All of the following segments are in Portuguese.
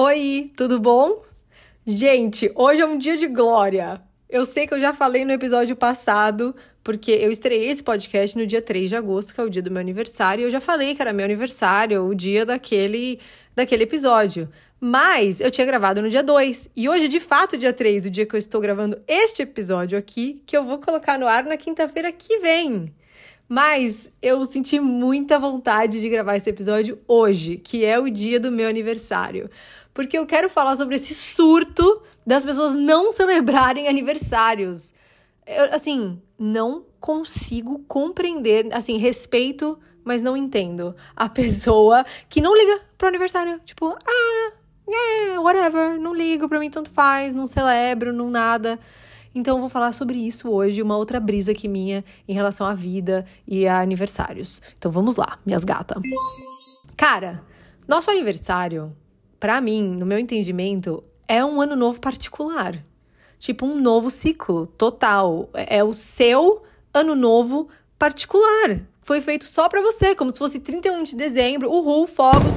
Oi, tudo bom? Gente, hoje é um dia de glória. Eu sei que eu já falei no episódio passado, porque eu estreiei esse podcast no dia 3 de agosto, que é o dia do meu aniversário, e eu já falei que era meu aniversário, o dia daquele, daquele episódio. Mas eu tinha gravado no dia 2, e hoje, de fato, dia 3, o dia que eu estou gravando este episódio aqui, que eu vou colocar no ar na quinta-feira que vem. Mas eu senti muita vontade de gravar esse episódio hoje, que é o dia do meu aniversário. Porque eu quero falar sobre esse surto das pessoas não celebrarem aniversários. Eu, assim, não consigo compreender, assim, respeito, mas não entendo a pessoa que não liga pro aniversário. Tipo, ah, yeah, whatever, não ligo, pra mim tanto faz, não celebro, não nada. Então eu vou falar sobre isso hoje, uma outra brisa aqui minha em relação à vida e a aniversários. Então vamos lá, minhas gatas. Cara, nosso aniversário, para mim, no meu entendimento, é um ano novo particular. Tipo um novo ciclo total. É o seu ano novo particular. Foi feito só para você, como se fosse 31 de dezembro, uhul, fogos.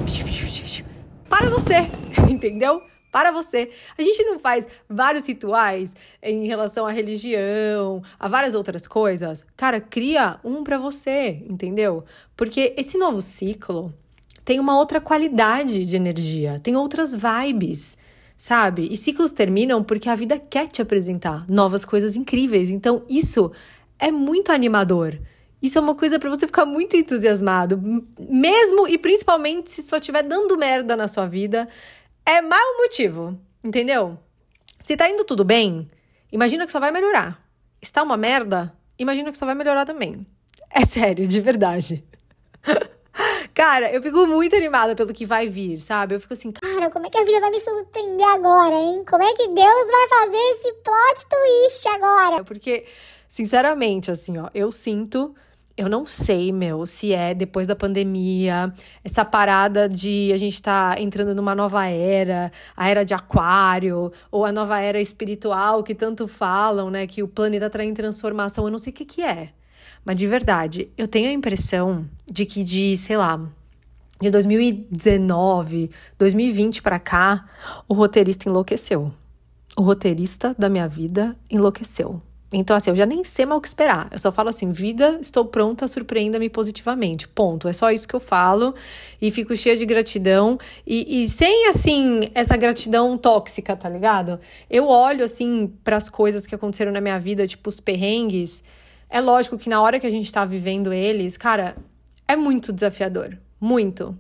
Para você, entendeu? Para você. A gente não faz vários rituais em relação à religião, a várias outras coisas. Cara, cria um para você, entendeu? Porque esse novo ciclo tem uma outra qualidade de energia, tem outras vibes, sabe? E ciclos terminam porque a vida quer te apresentar novas coisas incríveis. Então, isso é muito animador. Isso é uma coisa para você ficar muito entusiasmado, mesmo e principalmente se só estiver dando merda na sua vida, é mais um motivo, entendeu? Se tá indo tudo bem, imagina que só vai melhorar. Está uma merda, imagina que só vai melhorar também. É sério, de verdade. Cara, eu fico muito animada pelo que vai vir, sabe? Eu fico assim, cara, como é que a vida vai me surpreender agora, hein? Como é que Deus vai fazer esse plot twist agora? Porque, sinceramente, assim, ó, eu sinto eu não sei, meu, se é depois da pandemia, essa parada de a gente tá entrando numa nova era, a era de aquário, ou a nova era espiritual que tanto falam, né, que o planeta tá em transformação, eu não sei o que que é. Mas de verdade, eu tenho a impressão de que de, sei lá, de 2019, 2020 para cá, o roteirista enlouqueceu. O roteirista da minha vida enlouqueceu. Então, assim, eu já nem sei mais o que esperar. Eu só falo assim: vida, estou pronta, surpreenda-me positivamente. Ponto. É só isso que eu falo. E fico cheia de gratidão. E, e sem, assim, essa gratidão tóxica, tá ligado? Eu olho, assim, para as coisas que aconteceram na minha vida, tipo os perrengues. É lógico que na hora que a gente tá vivendo eles, cara, é muito desafiador. Muito.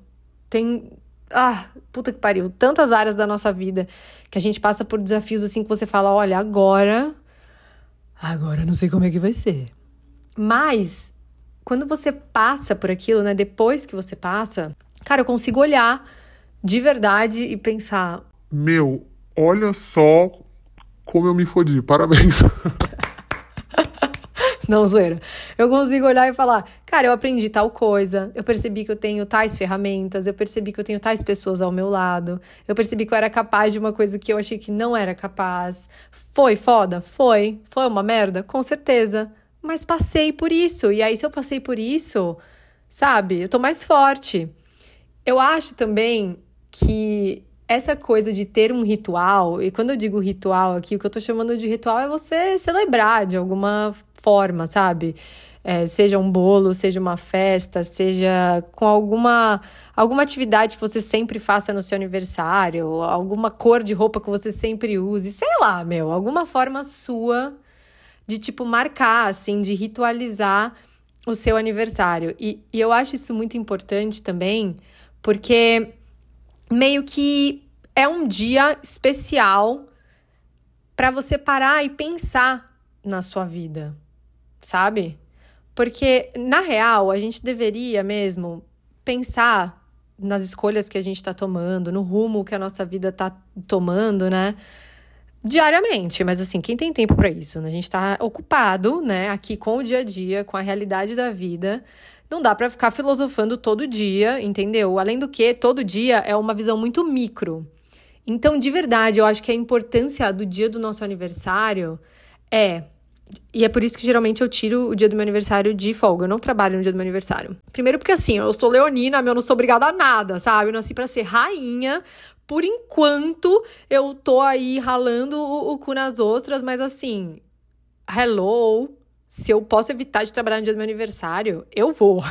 Tem. Ah, puta que pariu. Tantas áreas da nossa vida que a gente passa por desafios assim que você fala: olha, agora Agora eu não sei como é que vai ser. Mas quando você passa por aquilo, né, depois que você passa, cara, eu consigo olhar de verdade e pensar: Meu, olha só como eu me fodi, parabéns. Não, zoeira. Eu consigo olhar e falar, cara, eu aprendi tal coisa, eu percebi que eu tenho tais ferramentas, eu percebi que eu tenho tais pessoas ao meu lado, eu percebi que eu era capaz de uma coisa que eu achei que não era capaz. Foi foda? Foi. Foi uma merda? Com certeza. Mas passei por isso. E aí, se eu passei por isso, sabe, eu tô mais forte. Eu acho também que essa coisa de ter um ritual, e quando eu digo ritual aqui, o que eu tô chamando de ritual é você celebrar de alguma forma, sabe? É, seja um bolo, seja uma festa, seja com alguma alguma atividade que você sempre faça no seu aniversário, alguma cor de roupa que você sempre use, sei lá, meu, alguma forma sua de tipo marcar, assim, de ritualizar o seu aniversário. E, e eu acho isso muito importante também, porque meio que é um dia especial para você parar e pensar na sua vida, sabe? Porque, na real, a gente deveria mesmo pensar nas escolhas que a gente está tomando, no rumo que a nossa vida está tomando, né? Diariamente, mas assim, quem tem tempo para isso? Né? A gente está ocupado, né, aqui com o dia a dia, com a realidade da vida. Não dá para ficar filosofando todo dia, entendeu? Além do que, todo dia é uma visão muito micro. Então, de verdade, eu acho que a importância do dia do nosso aniversário é e é por isso que geralmente eu tiro o dia do meu aniversário de folga. Eu não trabalho no dia do meu aniversário. Primeiro porque assim, eu sou leonina, eu não sou obrigada a nada, sabe? Eu nasci para ser rainha, por enquanto, eu tô aí ralando o, o cu nas ostras, mas assim, hello, se eu posso evitar de trabalhar no dia do meu aniversário, eu vou.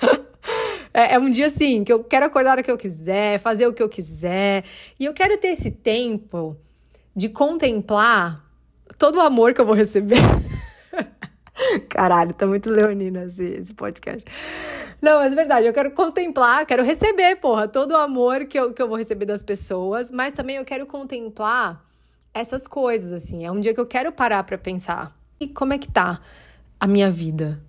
é, é, um dia assim, que eu quero acordar hora que eu quiser, fazer o que eu quiser. E eu quero ter esse tempo de contemplar todo o amor que eu vou receber. Caralho, tá muito leonina esse, esse podcast. Não, mas é verdade, eu quero contemplar, quero receber, porra, todo o amor que eu, que eu vou receber das pessoas, mas também eu quero contemplar essas coisas, assim. É um dia que eu quero parar para pensar. E como é que tá a minha vida?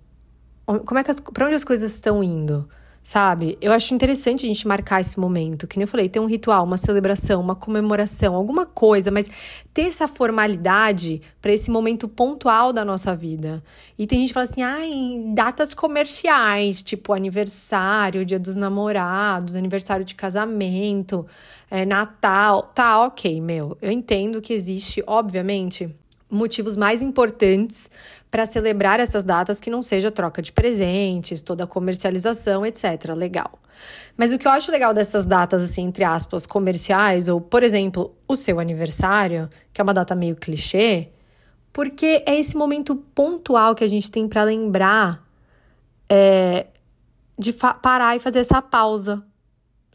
Como é que as, pra onde as coisas estão indo? Sabe? Eu acho interessante a gente marcar esse momento, que nem eu falei, ter um ritual, uma celebração, uma comemoração, alguma coisa, mas ter essa formalidade para esse momento pontual da nossa vida. E tem gente que fala assim, ah, datas comerciais, tipo aniversário, dia dos namorados, aniversário de casamento, é, Natal, tá, ok, meu. Eu entendo que existe, obviamente, motivos mais importantes para celebrar essas datas que não seja troca de presentes, toda a comercialização, etc. Legal. Mas o que eu acho legal dessas datas, assim, entre aspas, comerciais, ou, por exemplo, o seu aniversário, que é uma data meio clichê, porque é esse momento pontual que a gente tem para lembrar é, de parar e fazer essa pausa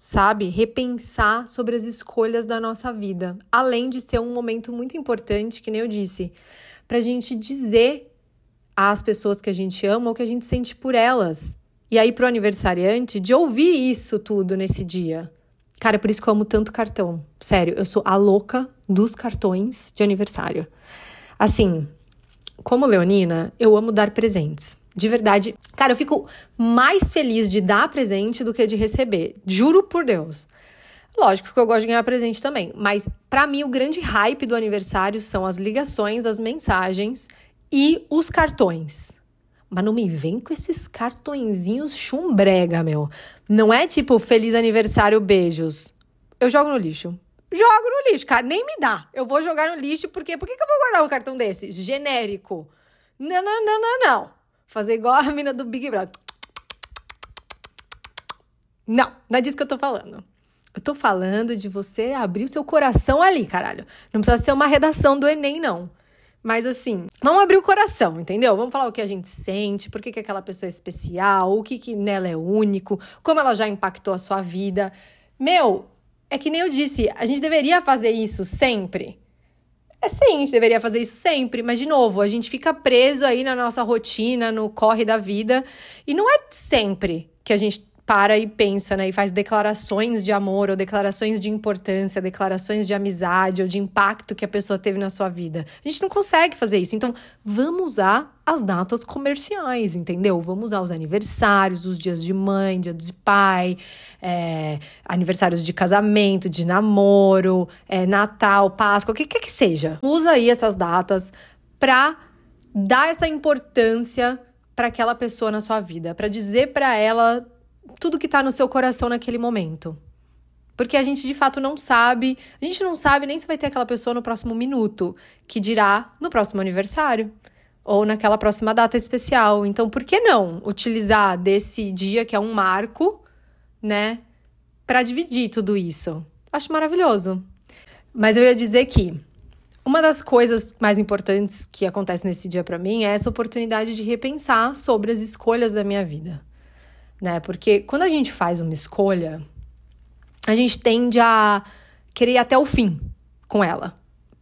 sabe? Repensar sobre as escolhas da nossa vida. Além de ser um momento muito importante, que nem eu disse, para a gente dizer às pessoas que a gente ama o que a gente sente por elas. E aí, pro aniversariante, de ouvir isso tudo nesse dia. Cara, é por isso que eu amo tanto cartão. Sério, eu sou a louca dos cartões de aniversário. Assim, como leonina, eu amo dar presentes. De verdade, cara, eu fico mais feliz de dar presente do que de receber. Juro por Deus. Lógico que eu gosto de ganhar presente também, mas para mim o grande hype do aniversário são as ligações, as mensagens e os cartões. Mas não me vem com esses cartõezinhos chumbrega, meu. Não é tipo feliz aniversário, beijos. Eu jogo no lixo. Jogo no lixo, cara. Nem me dá. Eu vou jogar no lixo porque por que, que eu vou guardar um cartão desse? Genérico. Não, não, não, não, não. Fazer igual a mina do Big Brother. Não, não é disso que eu tô falando. Eu tô falando de você abrir o seu coração ali, caralho. Não precisa ser uma redação do Enem, não. Mas assim, vamos abrir o coração, entendeu? Vamos falar o que a gente sente, por que, que aquela pessoa é especial, o que, que nela é único, como ela já impactou a sua vida. Meu, é que nem eu disse, a gente deveria fazer isso sempre. É sim, a gente deveria fazer isso sempre, mas de novo, a gente fica preso aí na nossa rotina, no corre da vida, e não é sempre que a gente para e pensa, né, e faz declarações de amor, ou declarações de importância, declarações de amizade, ou de impacto que a pessoa teve na sua vida. A gente não consegue fazer isso. Então, vamos usar as datas comerciais, entendeu? Vamos usar os aniversários, os dias de mãe, dia de pai, é, aniversários de casamento, de namoro, é, Natal, Páscoa, o que quer que seja. Usa aí essas datas para dar essa importância para aquela pessoa na sua vida, para dizer para ela tudo que tá no seu coração naquele momento. Porque a gente de fato não sabe, a gente não sabe nem se vai ter aquela pessoa no próximo minuto, que dirá no próximo aniversário ou naquela próxima data especial. Então, por que não utilizar desse dia que é um marco, né, para dividir tudo isso? Acho maravilhoso. Mas eu ia dizer que uma das coisas mais importantes que acontece nesse dia para mim é essa oportunidade de repensar sobre as escolhas da minha vida né? Porque quando a gente faz uma escolha, a gente tende a querer ir até o fim com ela.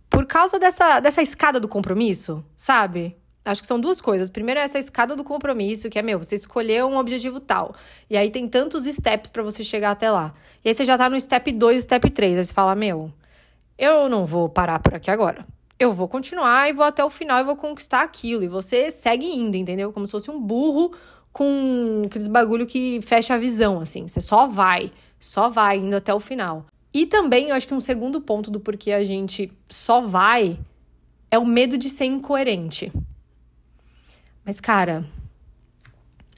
Por causa dessa, dessa escada do compromisso, sabe? Acho que são duas coisas. Primeiro é essa escada do compromisso, que é, meu, você escolheu um objetivo tal. E aí tem tantos steps para você chegar até lá. E aí você já tá no step 2, step 3. Aí você fala, meu, eu não vou parar por aqui agora. Eu vou continuar e vou até o final e vou conquistar aquilo. E você segue indo, entendeu? Como se fosse um burro com aqueles bagulho que fecha a visão, assim. Você só vai, só vai indo até o final. E também, eu acho que um segundo ponto do porquê a gente só vai é o medo de ser incoerente. Mas, cara,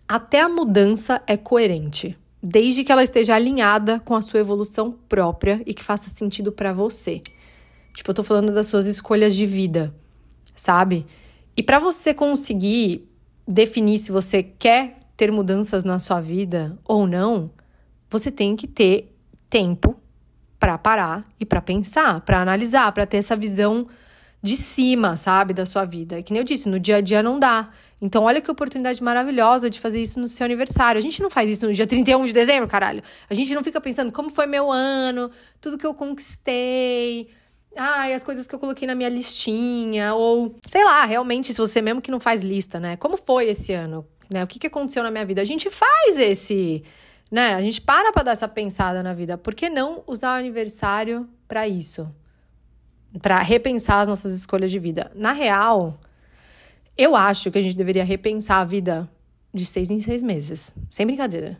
até a mudança é coerente, desde que ela esteja alinhada com a sua evolução própria e que faça sentido para você. Tipo, eu tô falando das suas escolhas de vida, sabe? E para você conseguir definir se você quer ter mudanças na sua vida ou não, você tem que ter tempo para parar e para pensar, para analisar, para ter essa visão de cima, sabe, da sua vida. Que nem eu disse, no dia a dia não dá. Então, olha que oportunidade maravilhosa de fazer isso no seu aniversário. A gente não faz isso no dia 31 de dezembro, caralho. A gente não fica pensando como foi meu ano, tudo que eu conquistei. Ai, as coisas que eu coloquei na minha listinha, ou sei lá, realmente, se você mesmo que não faz lista, né? Como foi esse ano? Né? O que, que aconteceu na minha vida? A gente faz esse, né? A gente para pra dar essa pensada na vida. Por que não usar o aniversário para isso? Para repensar as nossas escolhas de vida. Na real, eu acho que a gente deveria repensar a vida de seis em seis meses. Sem brincadeira.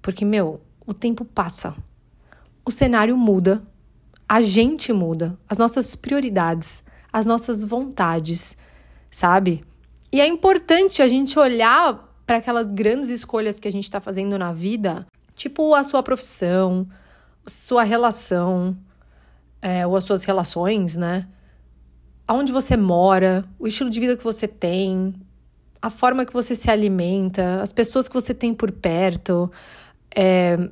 Porque, meu, o tempo passa. O cenário muda. A gente muda. As nossas prioridades. As nossas vontades. Sabe? E é importante a gente olhar para aquelas grandes escolhas que a gente está fazendo na vida, tipo a sua profissão, sua relação, é, ou as suas relações, né? aonde você mora, o estilo de vida que você tem, a forma que você se alimenta, as pessoas que você tem por perto, é,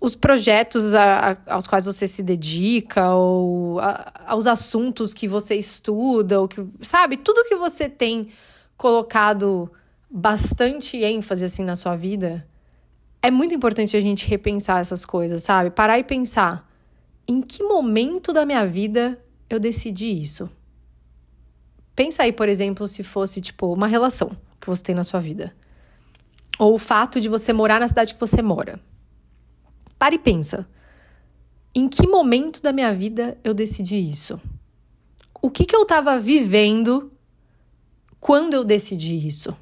os projetos a, a, aos quais você se dedica, ou a, aos assuntos que você estuda, ou que, sabe, tudo que você tem colocado bastante ênfase assim na sua vida, é muito importante a gente repensar essas coisas, sabe? Parar e pensar em que momento da minha vida eu decidi isso. Pensa aí, por exemplo, se fosse tipo uma relação que você tem na sua vida. Ou o fato de você morar na cidade que você mora. Pare e pensa. Em que momento da minha vida eu decidi isso? O que, que eu estava vivendo quando eu decidi isso?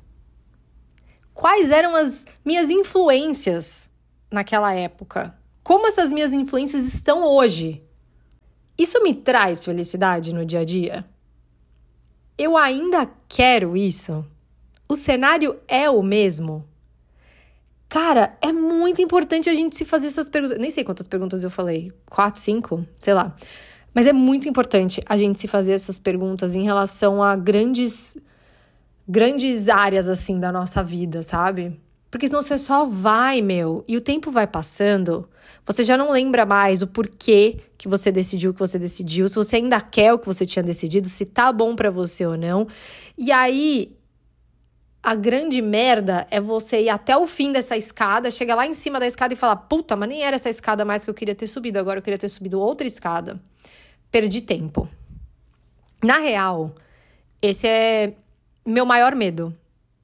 Quais eram as minhas influências naquela época? Como essas minhas influências estão hoje? Isso me traz felicidade no dia a dia? Eu ainda quero isso? O cenário é o mesmo? Cara, é muito importante a gente se fazer essas perguntas. Nem sei quantas perguntas eu falei. Quatro, cinco? Sei lá. Mas é muito importante a gente se fazer essas perguntas em relação a grandes grandes áreas assim da nossa vida, sabe? Porque senão você só vai, meu, e o tempo vai passando, você já não lembra mais o porquê que você decidiu o que você decidiu, se você ainda quer o que você tinha decidido, se tá bom para você ou não. E aí a grande merda é você ir até o fim dessa escada, chegar lá em cima da escada e falar: "Puta, mas nem era essa escada mais que eu queria ter subido, agora eu queria ter subido outra escada". Perdi tempo. Na real, esse é meu maior medo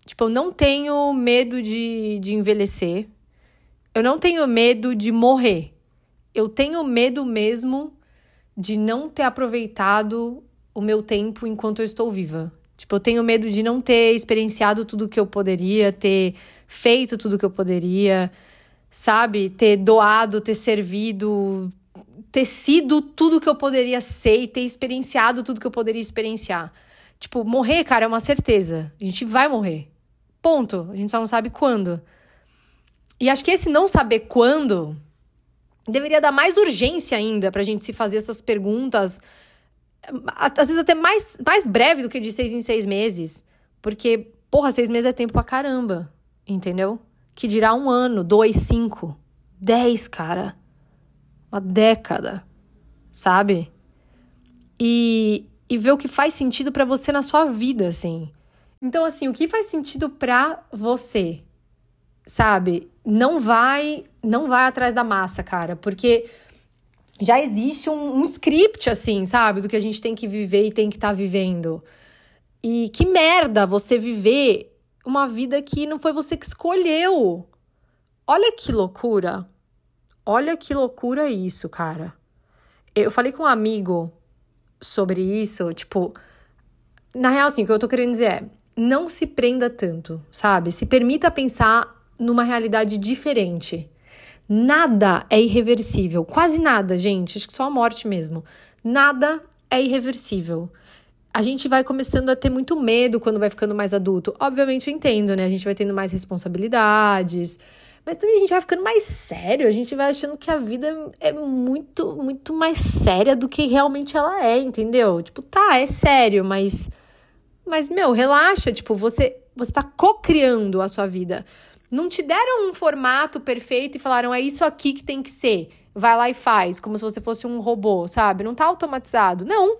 Tipo, eu não tenho medo de, de envelhecer. Eu não tenho medo de morrer. Eu tenho medo mesmo de não ter aproveitado o meu tempo enquanto eu estou viva. Tipo, eu tenho medo de não ter experienciado tudo que eu poderia, ter feito tudo que eu poderia, sabe? Ter doado, ter servido, ter sido tudo que eu poderia ser e ter experienciado tudo que eu poderia experienciar. Tipo, morrer, cara, é uma certeza. A gente vai morrer. Ponto. A gente só não sabe quando. E acho que esse não saber quando deveria dar mais urgência ainda pra gente se fazer essas perguntas, às vezes até mais, mais breve do que de seis em seis meses. Porque, porra, seis meses é tempo pra caramba, entendeu? Que dirá um ano, dois, cinco, dez, cara. Uma década, sabe? E, e ver o que faz sentido para você na sua vida, assim. Então, assim, o que faz sentido pra você? Sabe? Não vai, não vai atrás da massa, cara, porque já existe um, um script, assim, sabe? Do que a gente tem que viver e tem que estar tá vivendo. E que merda você viver uma vida que não foi você que escolheu. Olha que loucura. Olha que loucura isso, cara. Eu falei com um amigo sobre isso, tipo, na real, assim, o que eu tô querendo dizer é: não se prenda tanto, sabe? Se permita pensar numa realidade diferente. Nada é irreversível, quase nada, gente. Acho que só a morte mesmo. Nada é irreversível. A gente vai começando a ter muito medo quando vai ficando mais adulto. Obviamente eu entendo, né? A gente vai tendo mais responsabilidades, mas também a gente vai ficando mais sério, a gente vai achando que a vida é muito, muito mais séria do que realmente ela é, entendeu? Tipo, tá, é sério, mas mas, meu, relaxa, tipo, você, você tá co-criando a sua vida. Não te deram um formato perfeito e falaram, é isso aqui que tem que ser. vai lá e faz, como se você fosse um robô, sabe? Não tá automatizado. Não.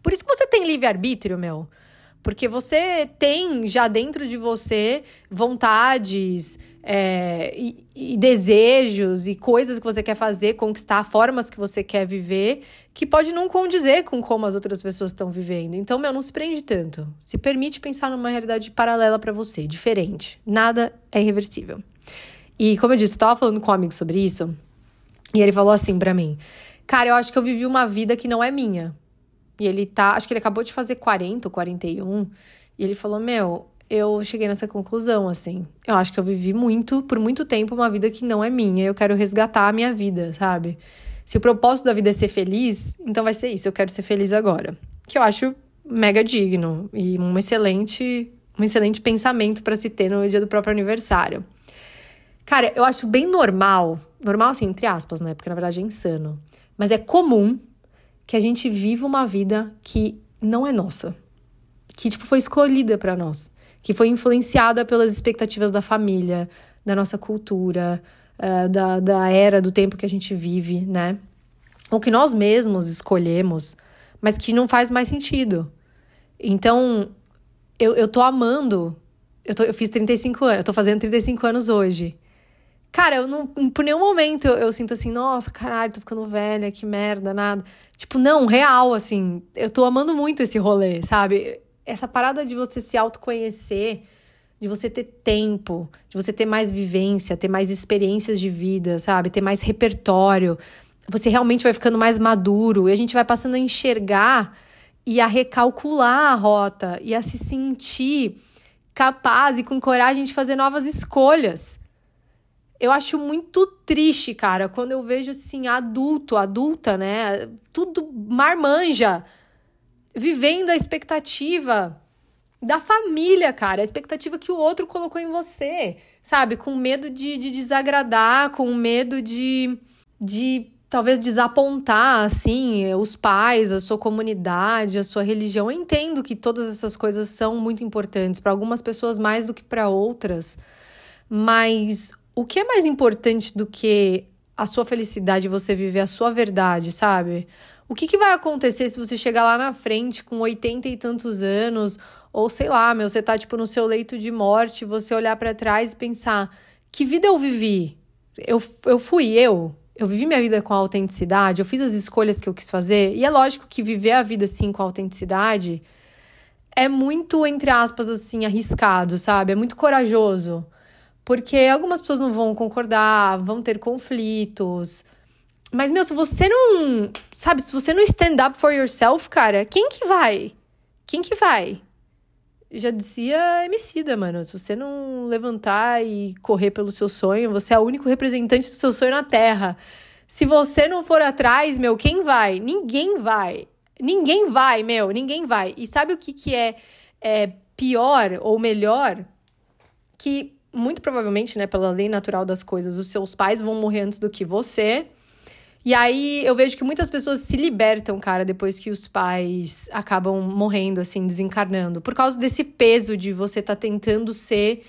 Por isso que você tem livre-arbítrio, meu. Porque você tem já dentro de você vontades é, e, e, desejos e coisas que você quer fazer, conquistar, formas que você quer viver, que pode não condizer com como as outras pessoas estão vivendo. Então, meu, não se prende tanto. Se permite pensar numa realidade paralela para você, diferente. Nada é irreversível. E como eu disse, eu tava falando com um amigo sobre isso, e ele falou assim para mim: Cara, eu acho que eu vivi uma vida que não é minha. E ele tá, acho que ele acabou de fazer 40 ou 41. E ele falou: Meu, eu cheguei nessa conclusão, assim. Eu acho que eu vivi muito, por muito tempo, uma vida que não é minha. Eu quero resgatar a minha vida, sabe? Se o propósito da vida é ser feliz, então vai ser isso. Eu quero ser feliz agora. Que eu acho mega digno e um excelente, um excelente pensamento para se ter no dia do próprio aniversário. Cara, eu acho bem normal, normal assim, entre aspas, né? Porque na verdade é insano. Mas é comum que a gente viva uma vida que não é nossa. Que, tipo, foi escolhida para nós. Que foi influenciada pelas expectativas da família, da nossa cultura, uh, da, da era, do tempo que a gente vive, né? Ou que nós mesmos escolhemos, mas que não faz mais sentido. Então, eu, eu tô amando. Eu, tô, eu fiz 35 anos, eu tô fazendo 35 anos hoje. Cara, eu não, por nenhum momento eu, eu, sinto assim, nossa, caralho, tô ficando velha, que merda, nada. Tipo, não, real, assim, eu tô amando muito esse rolê, sabe? Essa parada de você se autoconhecer, de você ter tempo, de você ter mais vivência, ter mais experiências de vida, sabe? Ter mais repertório. Você realmente vai ficando mais maduro e a gente vai passando a enxergar e a recalcular a rota e a se sentir capaz e com coragem de fazer novas escolhas. Eu acho muito triste, cara, quando eu vejo assim, adulto, adulta, né? Tudo marmanja, vivendo a expectativa da família, cara, a expectativa que o outro colocou em você, sabe? Com medo de, de desagradar, com medo de, de talvez desapontar, assim, os pais, a sua comunidade, a sua religião. Eu entendo que todas essas coisas são muito importantes, para algumas pessoas mais do que para outras, mas o que é mais importante do que a sua felicidade, você viver a sua verdade, sabe? O que, que vai acontecer se você chegar lá na frente com 80 e tantos anos, ou sei lá, meu, você tá tipo no seu leito de morte, você olhar para trás e pensar: que vida eu vivi? Eu, eu fui eu? Eu vivi minha vida com autenticidade, eu fiz as escolhas que eu quis fazer. E é lógico que viver a vida assim com autenticidade é muito, entre aspas, assim, arriscado, sabe? É muito corajoso. Porque algumas pessoas não vão concordar, vão ter conflitos. Mas, meu, se você não. Sabe, se você não stand up for yourself, cara, quem que vai? Quem que vai? Já dizia Emicida, mano. Se você não levantar e correr pelo seu sonho, você é o único representante do seu sonho na Terra. Se você não for atrás, meu, quem vai? Ninguém vai. Ninguém vai, meu, ninguém vai. E sabe o que, que é, é pior ou melhor? Que muito provavelmente, né, pela lei natural das coisas, os seus pais vão morrer antes do que você. E aí eu vejo que muitas pessoas se libertam, cara, depois que os pais acabam morrendo, assim, desencarnando. Por causa desse peso de você tá tentando ser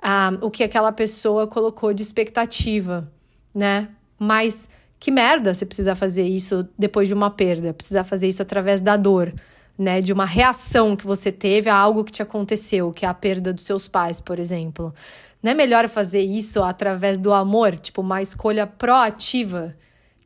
ah, o que aquela pessoa colocou de expectativa, né? Mas que merda você precisar fazer isso depois de uma perda, precisar fazer isso através da dor né, de uma reação que você teve a algo que te aconteceu, que é a perda dos seus pais, por exemplo. Não é melhor fazer isso através do amor, tipo, uma escolha proativa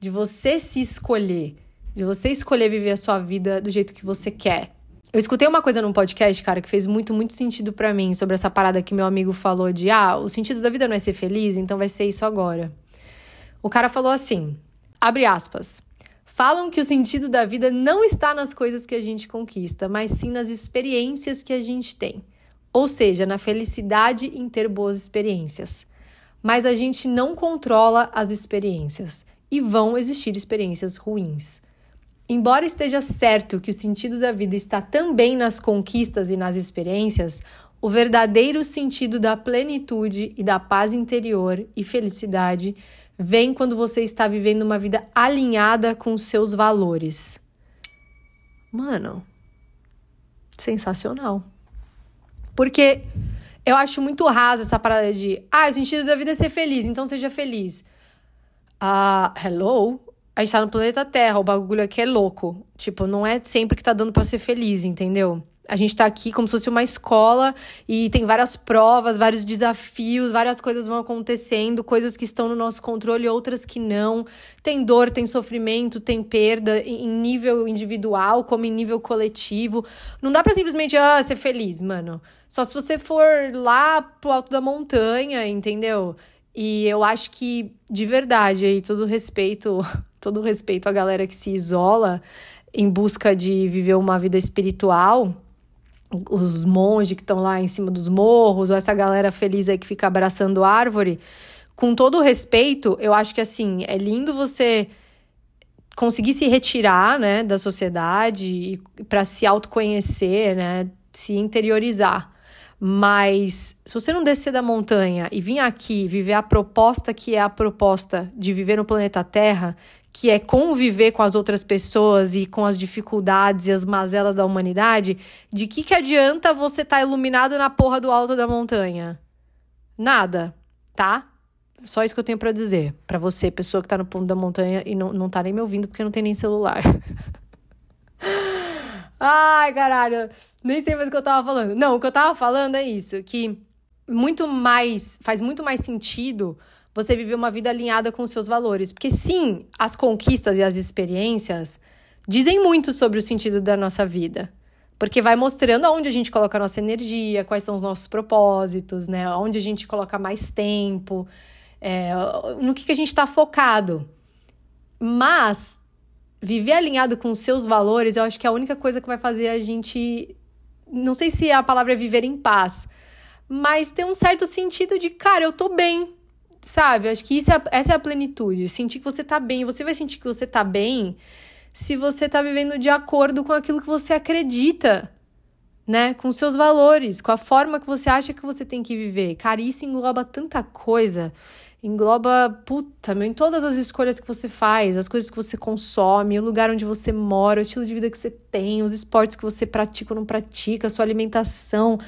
de você se escolher, de você escolher viver a sua vida do jeito que você quer. Eu escutei uma coisa num podcast, cara, que fez muito, muito sentido para mim, sobre essa parada que meu amigo falou de, ah, o sentido da vida não é ser feliz, então vai ser isso agora. O cara falou assim, abre aspas, falam que o sentido da vida não está nas coisas que a gente conquista, mas sim nas experiências que a gente tem. Ou seja, na felicidade em ter boas experiências. Mas a gente não controla as experiências e vão existir experiências ruins. Embora esteja certo que o sentido da vida está também nas conquistas e nas experiências, o verdadeiro sentido da plenitude e da paz interior e felicidade vem quando você está vivendo uma vida alinhada com seus valores. Mano, sensacional. Porque eu acho muito rasa essa parada de, ah, o sentido da vida é ser feliz, então seja feliz. Ah, hello? A gente tá no planeta Terra, o bagulho aqui é louco. Tipo, não é sempre que tá dando pra ser feliz, entendeu? A gente tá aqui como se fosse uma escola e tem várias provas, vários desafios, várias coisas vão acontecendo, coisas que estão no nosso controle, outras que não. Tem dor, tem sofrimento, tem perda em nível individual, como em nível coletivo. Não dá para simplesmente ah, ser feliz, mano. Só se você for lá pro alto da montanha, entendeu? E eu acho que, de verdade, aí, todo respeito, todo respeito à galera que se isola em busca de viver uma vida espiritual os monges que estão lá em cima dos morros, ou essa galera feliz aí que fica abraçando árvore, com todo respeito, eu acho que assim, é lindo você conseguir se retirar, né, da sociedade para se autoconhecer, né, se interiorizar. Mas se você não descer da montanha e vir aqui viver a proposta que é a proposta de viver no planeta Terra, que é conviver com as outras pessoas e com as dificuldades e as mazelas da humanidade, de que que adianta você estar tá iluminado na porra do alto da montanha? Nada, tá? Só isso que eu tenho para dizer para você, pessoa que tá no ponto da montanha e não, não tá nem me ouvindo porque não tem nem celular. Ai, caralho, nem sei mais o que eu tava falando. Não, o que eu tava falando é isso, que muito mais, faz muito mais sentido você viver uma vida alinhada com os seus valores. Porque sim, as conquistas e as experiências dizem muito sobre o sentido da nossa vida. Porque vai mostrando aonde a gente coloca a nossa energia, quais são os nossos propósitos, né? Onde a gente coloca mais tempo, é, no que, que a gente está focado. Mas viver alinhado com os seus valores, eu acho que é a única coisa que vai fazer a gente. Não sei se a palavra é viver em paz, mas ter um certo sentido de, cara, eu tô bem, sabe? Acho que isso é, essa é a plenitude. Sentir que você tá bem. Você vai sentir que você tá bem se você tá vivendo de acordo com aquilo que você acredita, né? Com seus valores, com a forma que você acha que você tem que viver. Cara, isso engloba tanta coisa. Engloba, puta, meu, em todas as escolhas que você faz, as coisas que você consome, o lugar onde você mora, o estilo de vida que você tem, os esportes que você pratica ou não pratica, a sua alimentação,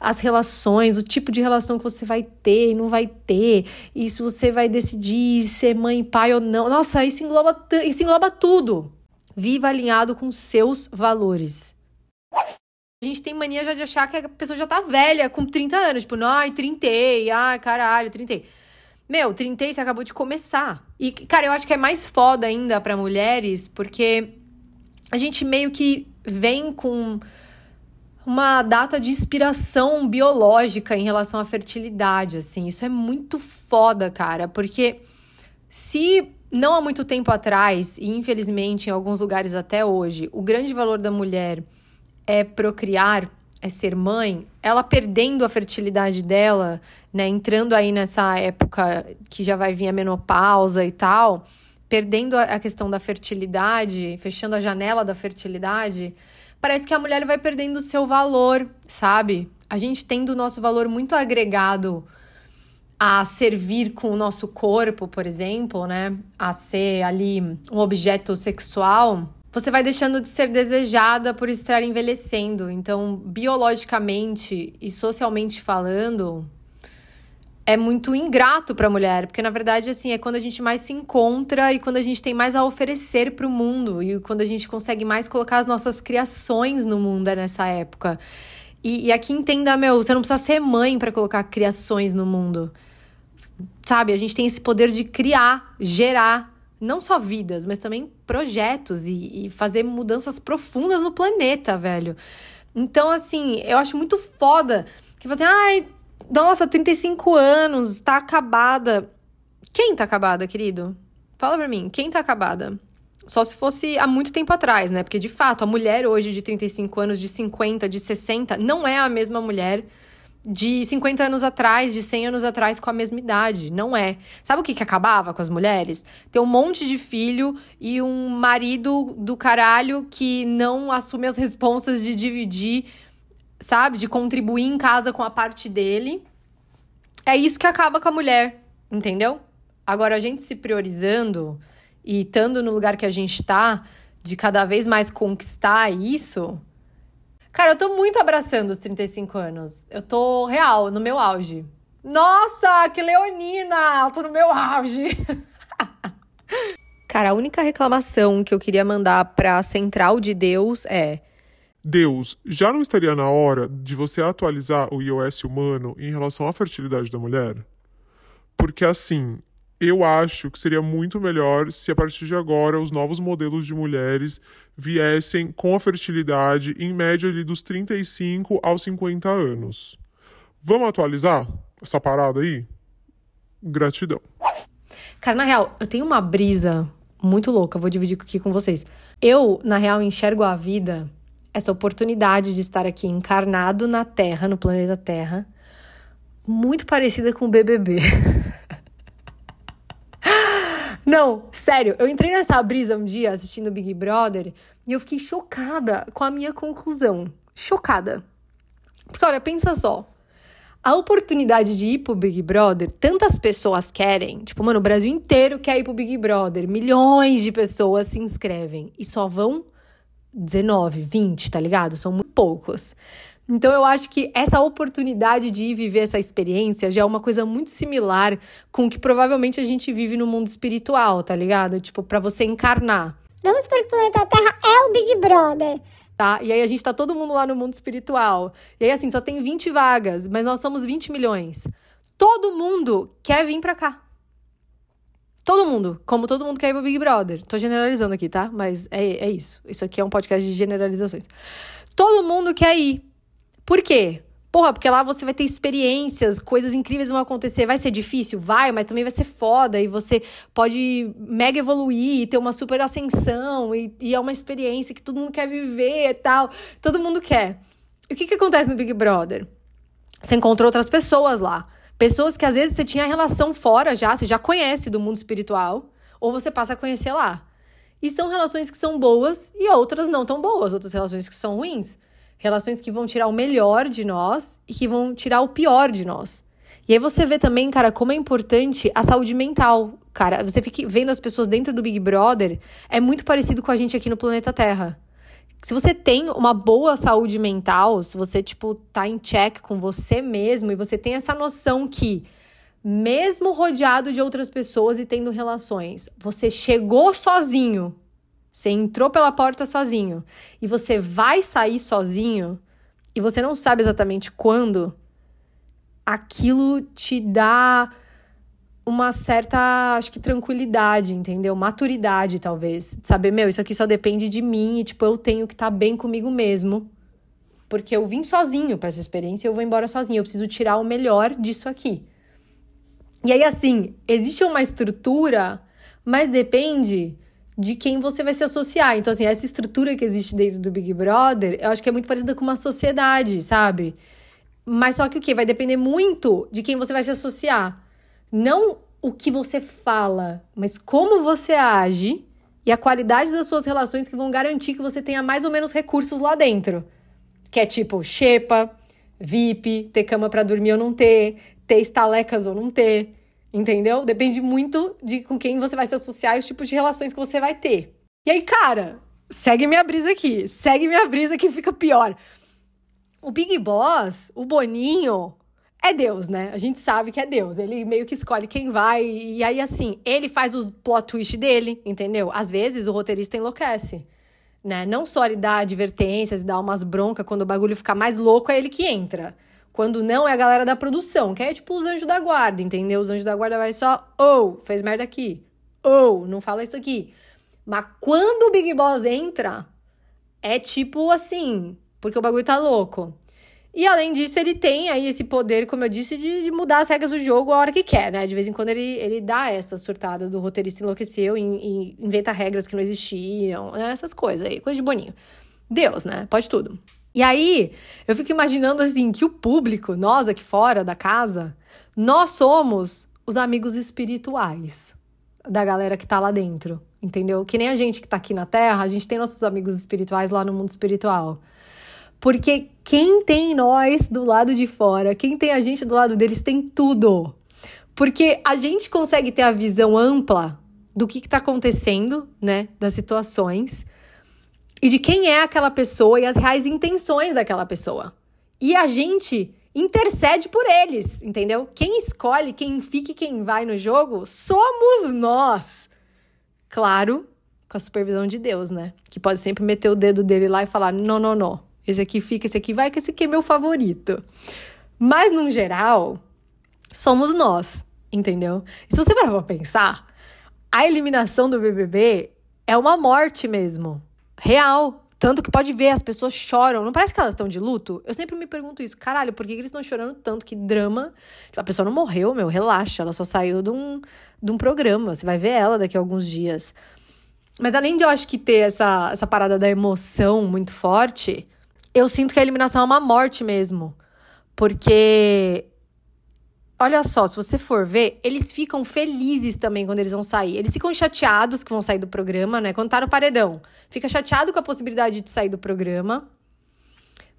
as relações, o tipo de relação que você vai ter e não vai ter, e se você vai decidir ser mãe, pai ou não. Nossa, isso engloba, isso engloba tudo. Viva alinhado com seus valores. A gente tem mania já de achar que a pessoa já tá velha, com 30 anos. Tipo, ai, trintei, ai, caralho, trintei. Meu, trintei, você acabou de começar. E, cara, eu acho que é mais foda ainda para mulheres, porque a gente meio que vem com uma data de inspiração biológica em relação à fertilidade, assim. Isso é muito foda, cara, porque se não há muito tempo atrás, e infelizmente em alguns lugares até hoje, o grande valor da mulher é procriar, é ser mãe, ela perdendo a fertilidade dela, né, entrando aí nessa época que já vai vir a menopausa e tal, perdendo a questão da fertilidade, fechando a janela da fertilidade, parece que a mulher vai perdendo o seu valor, sabe? A gente tendo o nosso valor muito agregado a servir com o nosso corpo, por exemplo, né? A ser ali um objeto sexual, você vai deixando de ser desejada por estar envelhecendo. Então, biologicamente e socialmente falando, é muito ingrato para a mulher, porque na verdade assim é quando a gente mais se encontra e quando a gente tem mais a oferecer para o mundo e quando a gente consegue mais colocar as nossas criações no mundo é nessa época. E, e aqui entenda, meu, você não precisa ser mãe para colocar criações no mundo. Sabe, a gente tem esse poder de criar, gerar, não só vidas, mas também projetos e, e fazer mudanças profundas no planeta, velho. Então, assim, eu acho muito foda que você, ai, nossa, 35 anos, tá acabada. Quem tá acabada, querido? Fala pra mim, quem tá acabada? Só se fosse há muito tempo atrás, né? Porque de fato, a mulher hoje de 35 anos, de 50, de 60, não é a mesma mulher de 50 anos atrás, de 100 anos atrás, com a mesma idade. Não é. Sabe o que, que acabava com as mulheres? Ter um monte de filho e um marido do caralho que não assume as responsas de dividir sabe? De contribuir em casa com a parte dele. É isso que acaba com a mulher, entendeu? Agora, a gente se priorizando e estando no lugar que a gente tá, de cada vez mais conquistar isso. Cara, eu tô muito abraçando os 35 anos. Eu tô real, no meu auge. Nossa, que leonina! Eu tô no meu auge. Cara, a única reclamação que eu queria mandar pra Central de Deus é. Deus, já não estaria na hora de você atualizar o iOS humano em relação à fertilidade da mulher? Porque assim, eu acho que seria muito melhor se a partir de agora os novos modelos de mulheres viessem com a fertilidade em média ali dos 35 aos 50 anos. Vamos atualizar essa parada aí? Gratidão. Cara, na real, eu tenho uma brisa muito louca, vou dividir aqui com vocês. Eu, na real, enxergo a vida, essa oportunidade de estar aqui encarnado na Terra, no planeta Terra, muito parecida com o BBB. Não, sério, eu entrei nessa brisa um dia assistindo Big Brother e eu fiquei chocada com a minha conclusão. Chocada. Porque olha, pensa só. A oportunidade de ir pro Big Brother, tantas pessoas querem. Tipo, mano, o Brasil inteiro quer ir pro Big Brother. Milhões de pessoas se inscrevem. E só vão 19, 20, tá ligado? São muito poucos. Então eu acho que essa oportunidade de ir viver essa experiência já é uma coisa muito similar com o que provavelmente a gente vive no mundo espiritual, tá ligado? Tipo, para você encarnar. Vamos supor que o planeta Terra é o Big Brother. Tá? E aí a gente tá todo mundo lá no mundo espiritual. E aí assim, só tem 20 vagas, mas nós somos 20 milhões. Todo mundo quer vir pra cá. Todo mundo, como todo mundo quer ir pro Big Brother. Tô generalizando aqui, tá? Mas é, é isso. Isso aqui é um podcast de generalizações. Todo mundo quer ir. Por quê? Porra, porque lá você vai ter experiências, coisas incríveis vão acontecer. Vai ser difícil? Vai, mas também vai ser foda. E você pode mega evoluir, ter uma super ascensão. E, e é uma experiência que todo mundo quer viver e tal. Todo mundo quer. E o que, que acontece no Big Brother? Você encontra outras pessoas lá. Pessoas que às vezes você tinha relação fora já, você já conhece do mundo espiritual. Ou você passa a conhecer lá. E são relações que são boas e outras não tão boas, outras relações que são ruins. Relações que vão tirar o melhor de nós e que vão tirar o pior de nós. E aí você vê também, cara, como é importante a saúde mental. Cara, você fica vendo as pessoas dentro do Big Brother, é muito parecido com a gente aqui no planeta Terra. Se você tem uma boa saúde mental, se você, tipo, tá em check com você mesmo e você tem essa noção que, mesmo rodeado de outras pessoas e tendo relações, você chegou sozinho você entrou pela porta sozinho e você vai sair sozinho e você não sabe exatamente quando, aquilo te dá uma certa, acho que tranquilidade, entendeu? Maturidade, talvez. Saber, meu, isso aqui só depende de mim e, tipo, eu tenho que estar tá bem comigo mesmo. Porque eu vim sozinho para essa experiência e eu vou embora sozinho. Eu preciso tirar o melhor disso aqui. E aí, assim, existe uma estrutura, mas depende de quem você vai se associar. Então, assim, essa estrutura que existe dentro do Big Brother, eu acho que é muito parecida com uma sociedade, sabe? Mas só que o quê? Vai depender muito de quem você vai se associar. Não o que você fala, mas como você age e a qualidade das suas relações que vão garantir que você tenha mais ou menos recursos lá dentro. Que é tipo xepa, VIP, ter cama para dormir ou não ter, ter estalecas ou não ter. Entendeu? Depende muito de com quem você vai se associar e os tipos de relações que você vai ter. E aí, cara, segue minha brisa aqui. Segue minha brisa que fica pior. O Big Boss, o Boninho, é Deus, né? A gente sabe que é Deus. Ele meio que escolhe quem vai. E aí, assim, ele faz os plot twist dele, entendeu? Às vezes o roteirista enlouquece. Né? Não só ele dá advertências dá umas broncas quando o bagulho fica mais louco, é ele que entra. Quando não, é a galera da produção, que é tipo os anjos da guarda, entendeu? Os anjos da guarda vai só, ou, oh, fez merda aqui. Ou, oh, não fala isso aqui. Mas quando o Big Boss entra, é tipo assim, porque o bagulho tá louco. E além disso, ele tem aí esse poder, como eu disse, de, de, mudar as regras do jogo a hora que quer, né? De vez em quando ele, ele dá essa surtada do roteirista enlouqueceu e, e inventa regras que não existiam, né? essas coisas aí, coisa de boninho. Deus, né? Pode tudo. E aí, eu fico imaginando assim que o público, nós aqui fora da casa, nós somos os amigos espirituais da galera que tá lá dentro, entendeu? Que nem a gente que tá aqui na Terra, a gente tem nossos amigos espirituais lá no mundo espiritual. Porque quem tem nós do lado de fora, quem tem a gente do lado deles, tem tudo. Porque a gente consegue ter a visão ampla do que, que tá acontecendo, né? Das situações e de quem é aquela pessoa e as reais intenções daquela pessoa. E a gente intercede por eles, entendeu? Quem escolhe quem fica e quem vai no jogo somos nós. Claro, com a supervisão de Deus, né? Que pode sempre meter o dedo dele lá e falar: não, não, não. Esse aqui fica, esse aqui vai, que esse aqui é meu favorito. Mas, no geral, somos nós, entendeu? E se você parar pra pensar, a eliminação do BBB é uma morte mesmo. Real. Tanto que pode ver, as pessoas choram. Não parece que elas estão de luto? Eu sempre me pergunto isso. Caralho, por que, eles estão chorando tanto? Que drama. Tipo, a pessoa não morreu, meu, relaxa. Ela só saiu de um, de um programa. Você vai ver ela daqui a alguns dias. Mas além de eu acho que ter essa, essa parada da emoção muito forte, eu sinto que a eliminação é uma morte mesmo. Porque Olha só, se você for ver, eles ficam felizes também quando eles vão sair. Eles ficam chateados que vão sair do programa, né? Quando tá no paredão. Fica chateado com a possibilidade de sair do programa.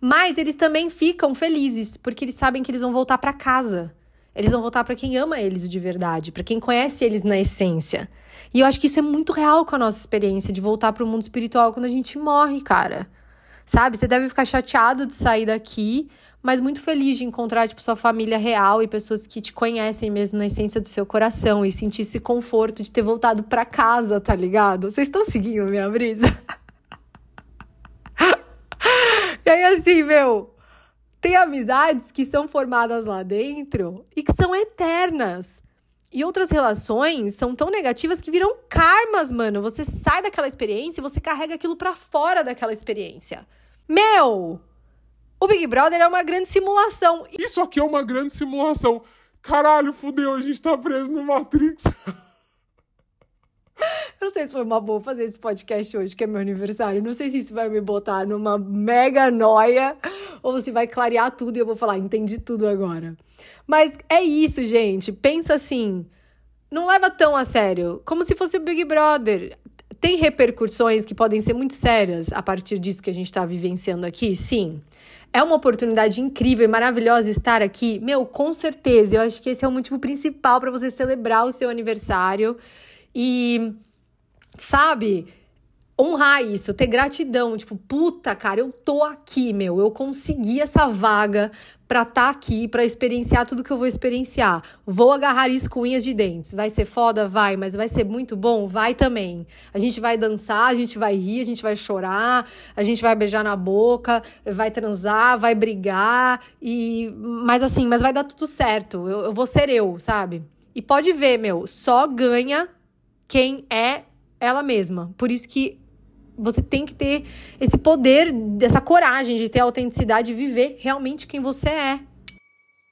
Mas eles também ficam felizes, porque eles sabem que eles vão voltar para casa. Eles vão voltar para quem ama eles de verdade, para quem conhece eles na essência. E eu acho que isso é muito real com a nossa experiência de voltar para o mundo espiritual quando a gente morre, cara. Sabe? Você deve ficar chateado de sair daqui, mas muito feliz de encontrar, tipo, sua família real e pessoas que te conhecem mesmo na essência do seu coração e sentir esse conforto de ter voltado para casa, tá ligado? Vocês estão seguindo minha brisa? e aí, assim, meu, tem amizades que são formadas lá dentro e que são eternas. E outras relações são tão negativas que viram karmas, mano. Você sai daquela experiência e você carrega aquilo para fora daquela experiência. Meu, o Big Brother é uma grande simulação. Isso aqui é uma grande simulação. Caralho, fudeu, a gente tá preso no Matrix. Eu não sei se foi uma boa fazer esse podcast hoje, que é meu aniversário. Não sei se isso vai me botar numa mega noia ou se vai clarear tudo e eu vou falar, entendi tudo agora. Mas é isso, gente. Pensa assim. Não leva tão a sério. Como se fosse o Big Brother. Tem repercussões que podem ser muito sérias a partir disso que a gente está vivenciando aqui? Sim. É uma oportunidade incrível e maravilhosa estar aqui? Meu, com certeza. Eu acho que esse é o motivo principal para você celebrar o seu aniversário. E, sabe, honrar isso, ter gratidão, tipo, puta, cara, eu tô aqui, meu, eu consegui essa vaga pra estar tá aqui, pra experienciar tudo que eu vou experienciar. Vou agarrar isso com unhas de dentes. Vai ser foda? Vai, mas vai ser muito bom? Vai também. A gente vai dançar, a gente vai rir, a gente vai chorar, a gente vai beijar na boca, vai transar, vai brigar e mas assim, mas vai dar tudo certo. Eu, eu vou ser eu, sabe? E pode ver, meu, só ganha quem é ela mesma. Por isso que você tem que ter esse poder, essa coragem de ter autenticidade e viver realmente quem você é.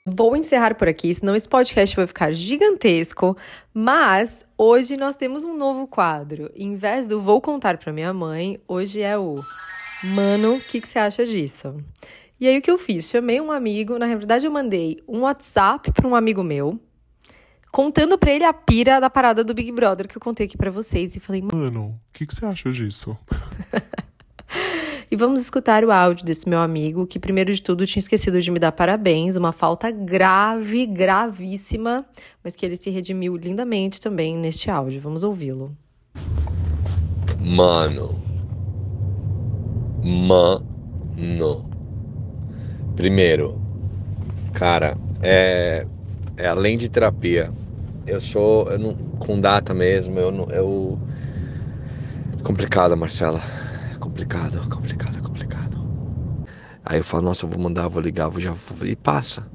Vou encerrar por aqui, senão esse podcast vai ficar gigantesco. Mas hoje nós temos um novo quadro. Em vez do Vou Contar para Minha Mãe, hoje é o Mano, o que, que você acha disso? E aí o que eu fiz? Chamei um amigo, na verdade eu mandei um WhatsApp para um amigo meu, contando pra ele a pira da parada do Big Brother que eu contei aqui para vocês e falei, mano, o que, que você acha disso? e vamos escutar o áudio desse meu amigo que, primeiro de tudo, tinha esquecido de me dar parabéns, uma falta grave, gravíssima, mas que ele se redimiu lindamente também neste áudio. Vamos ouvi-lo. Mano. Mano. Primeiro, cara, é, é além de terapia eu sou eu não, com data mesmo, eu não, eu complicado, Marcela. Complicado, complicado, complicado. Aí eu falo, nossa, eu vou mandar, vou ligar, vou já e passa.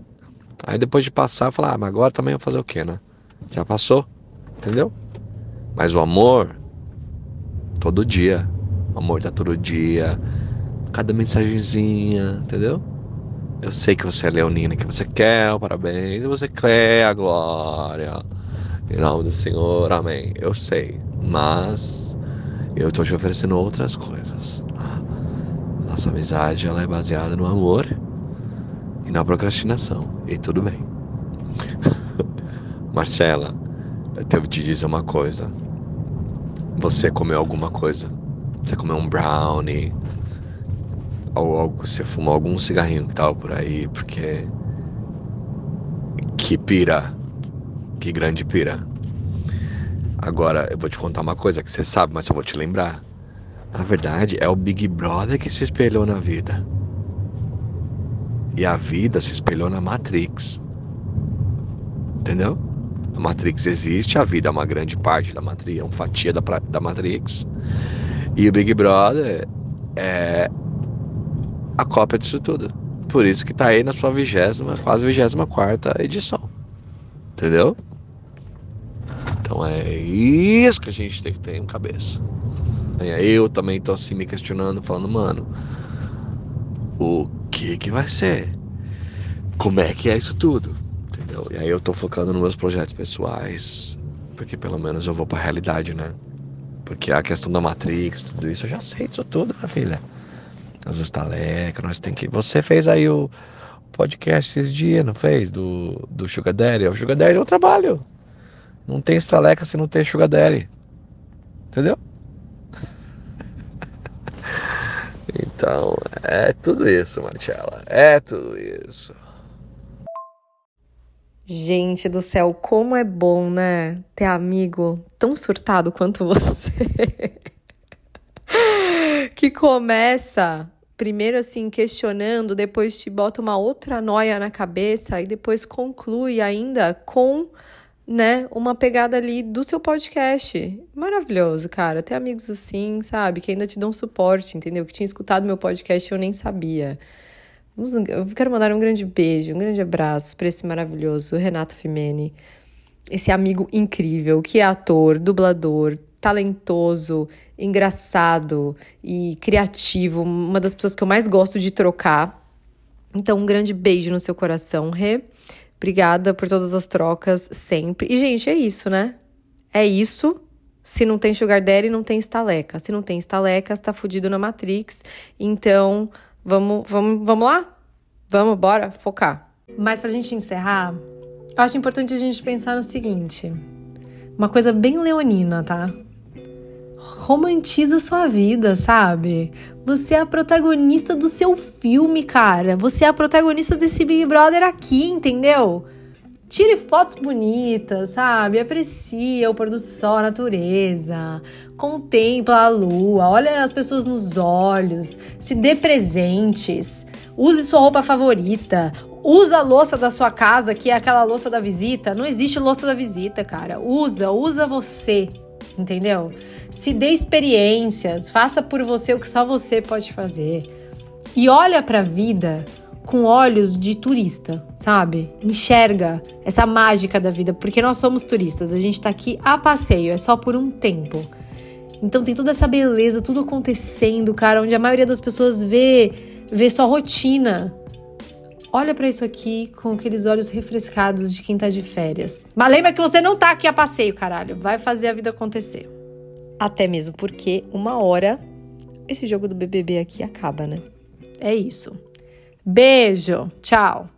Aí depois de passar, eu falo, ah, mas agora também vou fazer o quê, né? Já passou, entendeu? Mas o amor, todo dia. O amor tá todo dia. Cada mensagenzinha, entendeu? Eu sei que você é leonina, que você quer o parabéns, você quer a glória. Em nome do Senhor, amém. Eu sei, mas eu estou te oferecendo outras coisas. Nossa amizade ela é baseada no amor e na procrastinação. E tudo bem. Marcela, eu devo te dizer uma coisa. Você comeu alguma coisa? Você comeu um brownie? Algo, você fumou algum cigarrinho que tava por aí? Porque. Que pira que grande pira. Agora, eu vou te contar uma coisa que você sabe, mas eu vou te lembrar. Na verdade, é o Big Brother que se espelhou na vida. E a vida se espelhou na Matrix. Entendeu? A Matrix existe, a vida é uma grande parte da Matrix, é uma fatia da, da Matrix. E o Big Brother é a cópia disso tudo. Por isso que tá aí na sua vigésima, quase vigésima quarta edição. Entendeu? Então é isso que a gente tem que ter em cabeça. Eu também tô assim me questionando, falando, mano, o que que vai ser? Como é que é isso tudo? Entendeu? E aí eu tô focando nos meus projetos pessoais, porque pelo menos eu vou pra realidade, né? Porque a questão da Matrix, tudo isso, eu já sei disso tudo, minha filha. As estalecas, nós tem que. Você fez aí o podcast esses dias, não fez? Do, do Sugar Daddy. O Sugar Daddy é um trabalho. Não tem estaleca se não tem Sugar Daddy. Entendeu? então, é tudo isso, Marcela. É tudo isso. Gente do céu, como é bom, né? Ter amigo tão surtado quanto você. que começa primeiro assim questionando, depois te bota uma outra noia na cabeça e depois conclui ainda com, né, uma pegada ali do seu podcast. Maravilhoso, cara. Ter amigos assim, sabe, que ainda te dão suporte, entendeu? Que tinha escutado meu podcast e eu nem sabia. Eu quero mandar um grande beijo, um grande abraço para esse maravilhoso Renato Fimene, esse amigo incrível que é ator, dublador, talentoso, engraçado e criativo, uma das pessoas que eu mais gosto de trocar. Então, um grande beijo no seu coração, Rê. Obrigada por todas as trocas sempre. E, gente, é isso, né? É isso. Se não tem Sugar Daddy, não tem estaleca. Se não tem estaleca, está fudido na Matrix. Então, Vamos, vamos, vamos lá? Vamos, bora focar. Mas pra gente encerrar, eu acho importante a gente pensar no seguinte: uma coisa bem leonina, tá? Romantiza sua vida, sabe? Você é a protagonista do seu filme, cara. Você é a protagonista desse Big Brother aqui, entendeu? Tire fotos bonitas, sabe? Aprecia o pôr do sol, a natureza. Contempla a lua, olha as pessoas nos olhos, se dê presentes. Use sua roupa favorita. Usa a louça da sua casa, que é aquela louça da visita. Não existe louça da visita, cara. Usa, usa você, entendeu? Se dê experiências, faça por você o que só você pode fazer. E olha para a vida com olhos de turista, sabe? Enxerga essa mágica da vida, porque nós somos turistas, a gente tá aqui a passeio, é só por um tempo. Então tem toda essa beleza, tudo acontecendo, cara, onde a maioria das pessoas vê, vê só rotina. Olha para isso aqui com aqueles olhos refrescados de quem tá de férias. Mas lembra que você não tá aqui a passeio, caralho. Vai fazer a vida acontecer. Até mesmo porque uma hora esse jogo do BBB aqui acaba, né? É isso. Beijo, tchau.